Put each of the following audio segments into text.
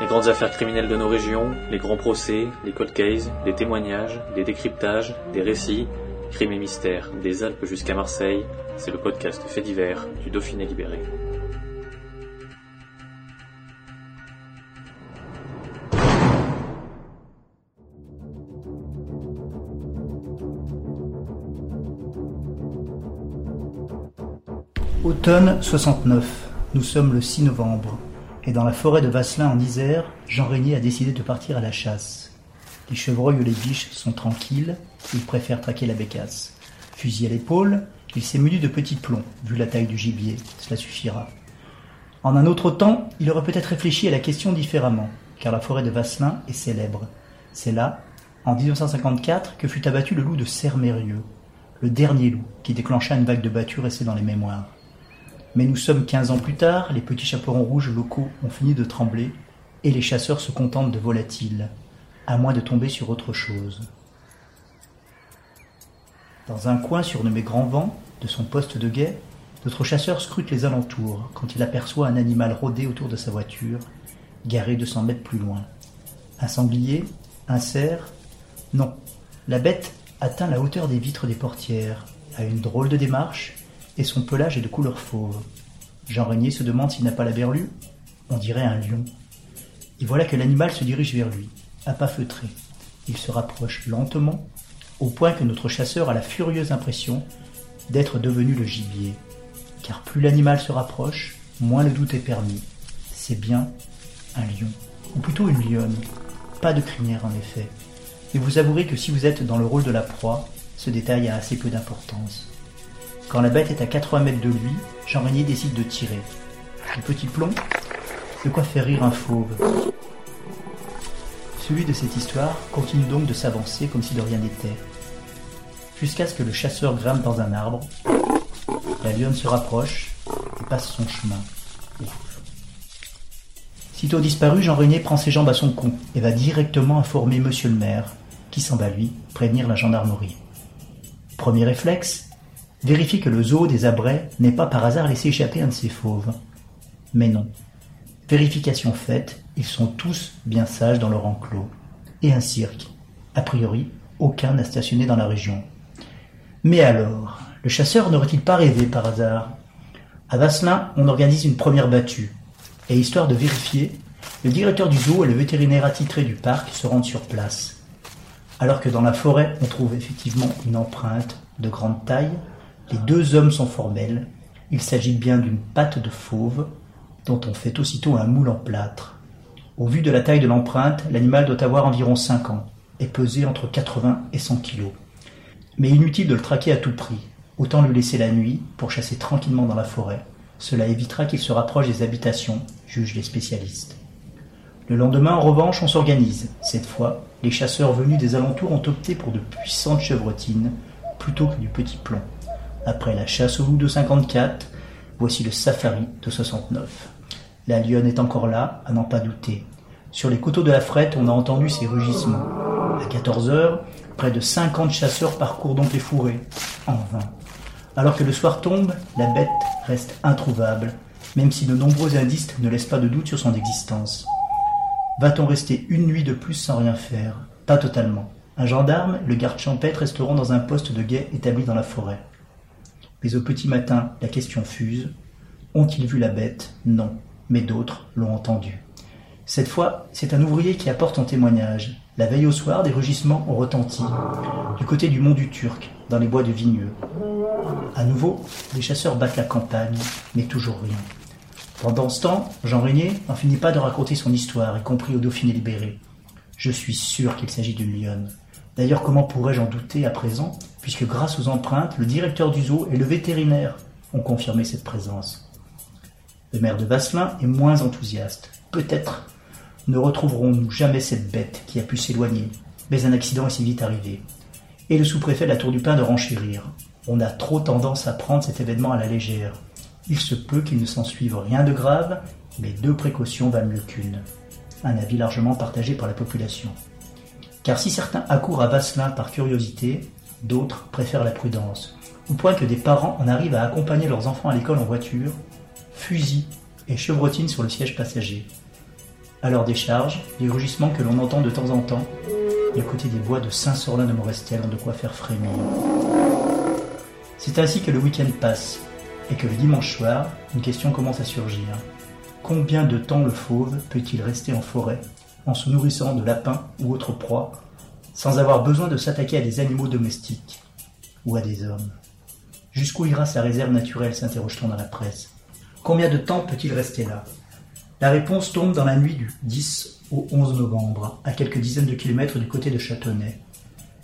Les grandes affaires criminelles de nos régions, les grands procès, les cold cases, les témoignages, les décryptages, des récits, crimes et mystères, des Alpes jusqu'à Marseille, c'est le podcast fait divers du Dauphiné libéré. Automne 69. Nous sommes le 6 novembre. Et dans la forêt de Vasselin en Isère, Jean Régnier a décidé de partir à la chasse. Les chevreuils ou les biches sont tranquilles, il préfère traquer la bécasse. Fusil à l'épaule, il s'est muni de petits plombs, vu la taille du gibier, cela suffira. En un autre temps, il aurait peut-être réfléchi à la question différemment, car la forêt de Vasselin est célèbre. C'est là, en 1954, que fut abattu le loup de Sermérieux, le dernier loup qui déclencha une vague de battue restée dans les mémoires. Mais nous sommes quinze ans plus tard, les petits chaperons rouges locaux ont fini de trembler, et les chasseurs se contentent de volatiles, à moins de tomber sur autre chose. Dans un coin surnommé Grand Vent, de son poste de guet, notre chasseur scrute les alentours quand il aperçoit un animal rôder autour de sa voiture, garé deux cents mètres plus loin. Un sanglier Un cerf Non. La bête atteint la hauteur des vitres des portières, a une drôle de démarche, et son pelage est de couleur fauve. Jean Régnier se demande s'il n'a pas la berlue. On dirait un lion. Et voilà que l'animal se dirige vers lui, à pas feutré. Il se rapproche lentement, au point que notre chasseur a la furieuse impression d'être devenu le gibier. Car plus l'animal se rapproche, moins le doute est permis. C'est bien un lion, ou plutôt une lionne. Pas de crinière en effet. Et vous avouerez que si vous êtes dans le rôle de la proie, ce détail a assez peu d'importance. Quand la bête est à 80 mètres de lui, Jean Régnier décide de tirer. Le petit plomb De quoi faire rire un fauve. Celui de cette histoire continue donc de s'avancer comme si de rien n'était. Jusqu'à ce que le chasseur grimpe dans un arbre. La lionne se rapproche et passe son chemin. Sitôt disparu, Jean Régnier prend ses jambes à son cou et va directement informer monsieur le maire, qui s'en va lui prévenir la gendarmerie. Premier réflexe, vérifie que le zoo des Abrais n'ait pas par hasard laissé échapper un de ses fauves. Mais non. Vérification faite, ils sont tous bien sages dans leur enclos. Et un cirque. A priori, aucun n'a stationné dans la région. Mais alors, le chasseur n'aurait-il pas rêvé par hasard? À Vasselin, on organise une première battue. Et histoire de vérifier, le directeur du zoo et le vétérinaire attitré du parc se rendent sur place. Alors que dans la forêt, on trouve effectivement une empreinte de grande taille, les deux hommes sont formels. Il s'agit bien d'une patte de fauve, dont on fait aussitôt un moule en plâtre. Au vu de la taille de l'empreinte, l'animal doit avoir environ 5 ans et peser entre 80 et 100 kilos. Mais inutile de le traquer à tout prix. Autant le laisser la nuit pour chasser tranquillement dans la forêt. Cela évitera qu'il se rapproche des habitations, jugent les spécialistes. Le lendemain, en revanche, on s'organise. Cette fois, les chasseurs venus des alentours ont opté pour de puissantes chevrotines plutôt que du petit plomb. Après la chasse au loup de 54, voici le safari de 69. La lionne est encore là, à n'en pas douter. Sur les coteaux de la frette, on a entendu ses rugissements. À 14 heures, près de 50 chasseurs parcourent donc les fourrés, en vain. Alors que le soir tombe, la bête reste introuvable, même si de nombreux indices ne laissent pas de doute sur son existence. Va-t-on rester une nuit de plus sans rien faire? Pas totalement. Un gendarme, le garde champêtre resteront dans un poste de guet établi dans la forêt. Mais au petit matin, la question fuse. Ont-ils vu la bête? Non, mais d'autres l'ont entendue. Cette fois, c'est un ouvrier qui apporte son témoignage. La veille au soir, des rugissements ont retenti, du côté du mont du Turc, dans les bois de Vigneux. À nouveau, les chasseurs battent la campagne, mais toujours rien. Pendant ce temps, Jean Régnier n'en finit pas de raconter son histoire, y compris au Dauphiné libéré. Je suis sûr qu'il s'agit d'une lionne. D'ailleurs, comment pourrais-je en douter à présent, puisque grâce aux empreintes, le directeur du zoo et le vétérinaire ont confirmé cette présence. Le maire de Vasselin est moins enthousiaste. Peut-être ne retrouverons-nous jamais cette bête qui a pu s'éloigner, mais un accident est si vite arrivé. Et le sous-préfet de la Tour du Pin de renchérir. On a trop tendance à prendre cet événement à la légère. Il se peut qu'il ne s'en suive rien de grave, mais deux précautions valent mieux qu'une. Un avis largement partagé par la population. Car si certains accourent à Vasselin par curiosité, d'autres préfèrent la prudence. au point que des parents en arrivent à accompagner leurs enfants à l'école en voiture, fusil et chevrotine sur le siège passager. À leur décharge, les rugissements que l'on entend de temps en temps, et à côté des bois de Saint-Sorlin de Morestel ont de quoi faire frémir. C'est ainsi que le week-end passe, et que le dimanche soir, une question commence à surgir. Combien de temps le fauve peut-il rester en forêt, en se nourrissant de lapins ou autres proies, sans avoir besoin de s'attaquer à des animaux domestiques ou à des hommes Jusqu'où ira sa réserve naturelle s'interroge-t-on dans la presse. Combien de temps peut-il rester là? La réponse tombe dans la nuit du 10 au 11 novembre, à quelques dizaines de kilomètres du côté de Châtenay.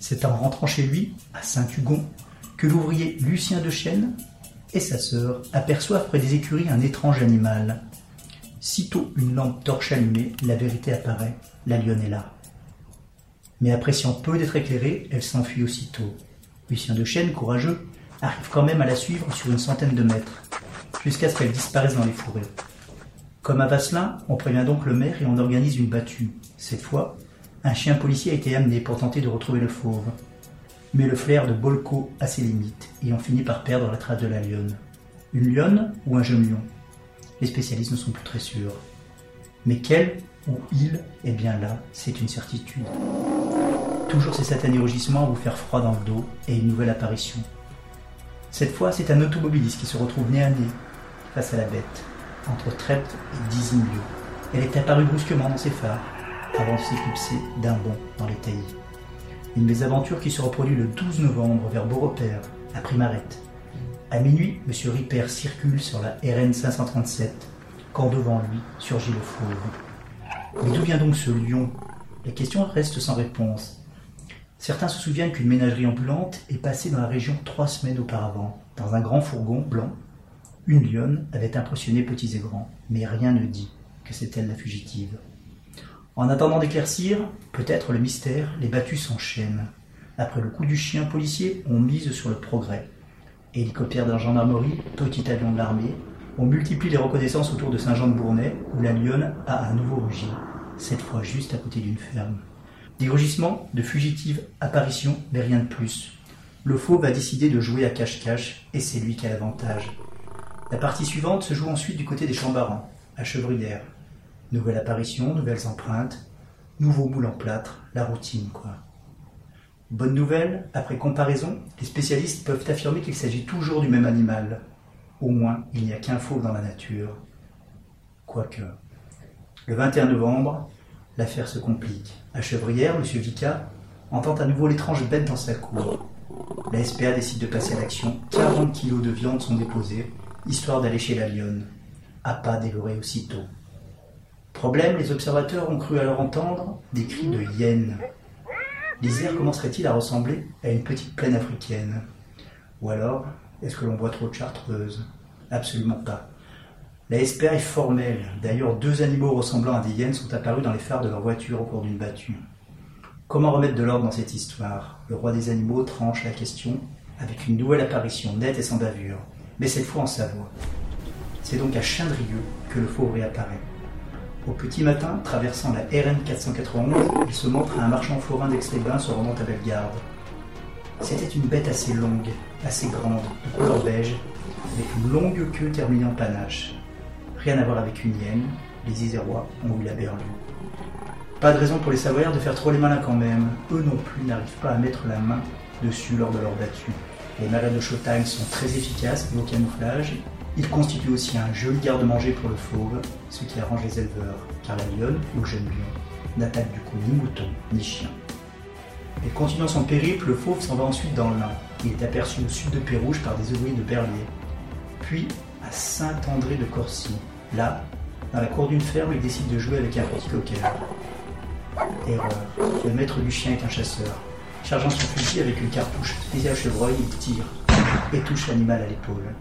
C'est en rentrant chez lui, à Saint-Hugon, que l'ouvrier Lucien de Chêne et sa sœur aperçoivent près des écuries un étrange animal. Sitôt une lampe torche allumée, la vérité apparaît, la lionne est là. Mais appréciant peu d'être éclairée, elle s'enfuit aussitôt. Lucien de Chêne, courageux, arrive quand même à la suivre sur une centaine de mètres, jusqu'à ce qu'elle disparaisse dans les fourrés. Comme à Vasselin, on prévient donc le maire et on organise une battue. Cette fois, un chien policier a été amené pour tenter de retrouver le fauve. Mais le flair de Bolko a ses limites et on finit par perdre la trace de la lionne. Une lionne ou un jeune lion? Les spécialistes ne sont plus très sûrs. Mais quel ou il est bien là, c'est une certitude. Toujours ces satanés rugissements vous faire froid dans le dos et une nouvelle apparition. Cette fois, c'est un automobiliste qui se retrouve nez à nez face à la bête, entre Trepte et Dizinglio. Elle est apparue brusquement dans ses phares, avant de s'éclipser d'un bond dans les taillis. Une mésaventure qui se reproduit le 12 novembre vers Beaurepaire, à Primarette. À minuit, M. Ripper circule sur la RN 537, quand devant lui surgit le fauve. Mais d'où vient donc ce lion? La question reste sans réponse. Certains se souviennent qu'une ménagerie ambulante est passée dans la région trois semaines auparavant. Dans un grand fourgon blanc, une lionne avait impressionné petits et grands, mais rien ne dit que c'est elle la fugitive. En attendant d'éclaircir, peut-être le mystère, les battus s'enchaînent. Après le coup du chien policier, on mise sur le progrès. Hélicoptère d'un gendarmerie, petit avion de l'armée, on multiplie les reconnaissances autour de Saint-Jean-de-Bournay, où la lionne a un nouveau rugi, cette fois juste à côté d'une ferme. Des rugissements, de fugitives apparitions, mais rien de plus. Le faux va décider de jouer à cache-cache, et c'est lui qui a l'avantage. La partie suivante se joue ensuite du côté des Chambarans, à Chevrières. Nouvelle apparition, nouvelles empreintes, nouveau moule en plâtre, la routine, quoi. Bonne nouvelle, après comparaison, les spécialistes peuvent affirmer qu'il s'agit toujours du même animal. Au moins, il n'y a qu'un faux dans la nature. Quoique. Le 21 novembre, l'affaire se complique. À Chevrières, M. Vica entend à nouveau l'étrange bête dans sa cour. La SPA décide de passer à l'action. 40 kilos de viande sont déposés, histoire d'aller chez la lionne. À pas dévoré aussitôt. Problème, les observateurs ont cru alors entendre des cris de hyènes. L'Isère commencerait-il à ressembler à une petite plaine africaine? Ou alors, est-ce que l'on voit trop de chartreuses Absolument pas. La SPA est formelle. D'ailleurs, deux animaux ressemblant à des hyènes sont apparus dans les phares de leur voiture au cours d'une battue. Comment remettre de l'ordre dans cette histoire? Le roi des animaux tranche la question avec une nouvelle apparition nette et sans bavure, mais cette fois en Savoie. C'est donc à Chindrieux que le faux réapparaît. Au petit matin, traversant la RN 491, il se montre à un marchand forain d'Aix-les-Bains se rendant à Bellegarde. C'était une bête assez longue, assez grande, de couleur beige, avec une longue queue terminée en panache. Rien à voir avec une hyène, les Isérois ont eu la berlue. Pas de raison pour les Savoyards de faire trop les malins quand même. Eux non plus n'arrivent pas à mettre la main dessus lors de leur battue. Les marais de Chautagne sont très efficaces au camouflage. Ils constituent aussi un joli garde-manger pour le fauve, ce qui arrange les éleveurs, car la lionne, ou jeune lion, n'attaque du coup ni mouton ni chien. Et continuant son périple, le fauve s'en va ensuite dans l'Ain. Il est aperçu au sud de Pérouge par des ouvriers de Berlier. Puis à Saint-André de Corcy, Là, dans la cour d'une ferme, il décide de jouer avec un petit cocker. Erreur. Le maître du chien est un chasseur. Chargeant son fusil avec une cartouche spéciale chevreuil, il tire et touche l'animal à l'épaule.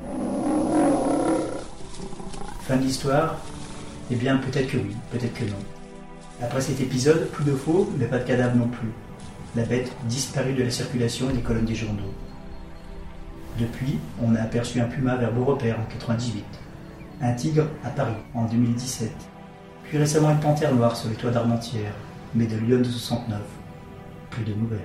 Fin de l'histoire Eh bien, peut-être que oui, peut-être que non. Après cet épisode, plus de faux, mais pas de cadavre non plus. La bête disparut de la circulation et des colonnes des journaux. Depuis, on a aperçu un puma vers Beaurepaire en 98 un tigre à Paris en 2017, puis récemment une panthère noire sur les toits d'Armentières, mais de Lyon de 69. Plus de nouvelles.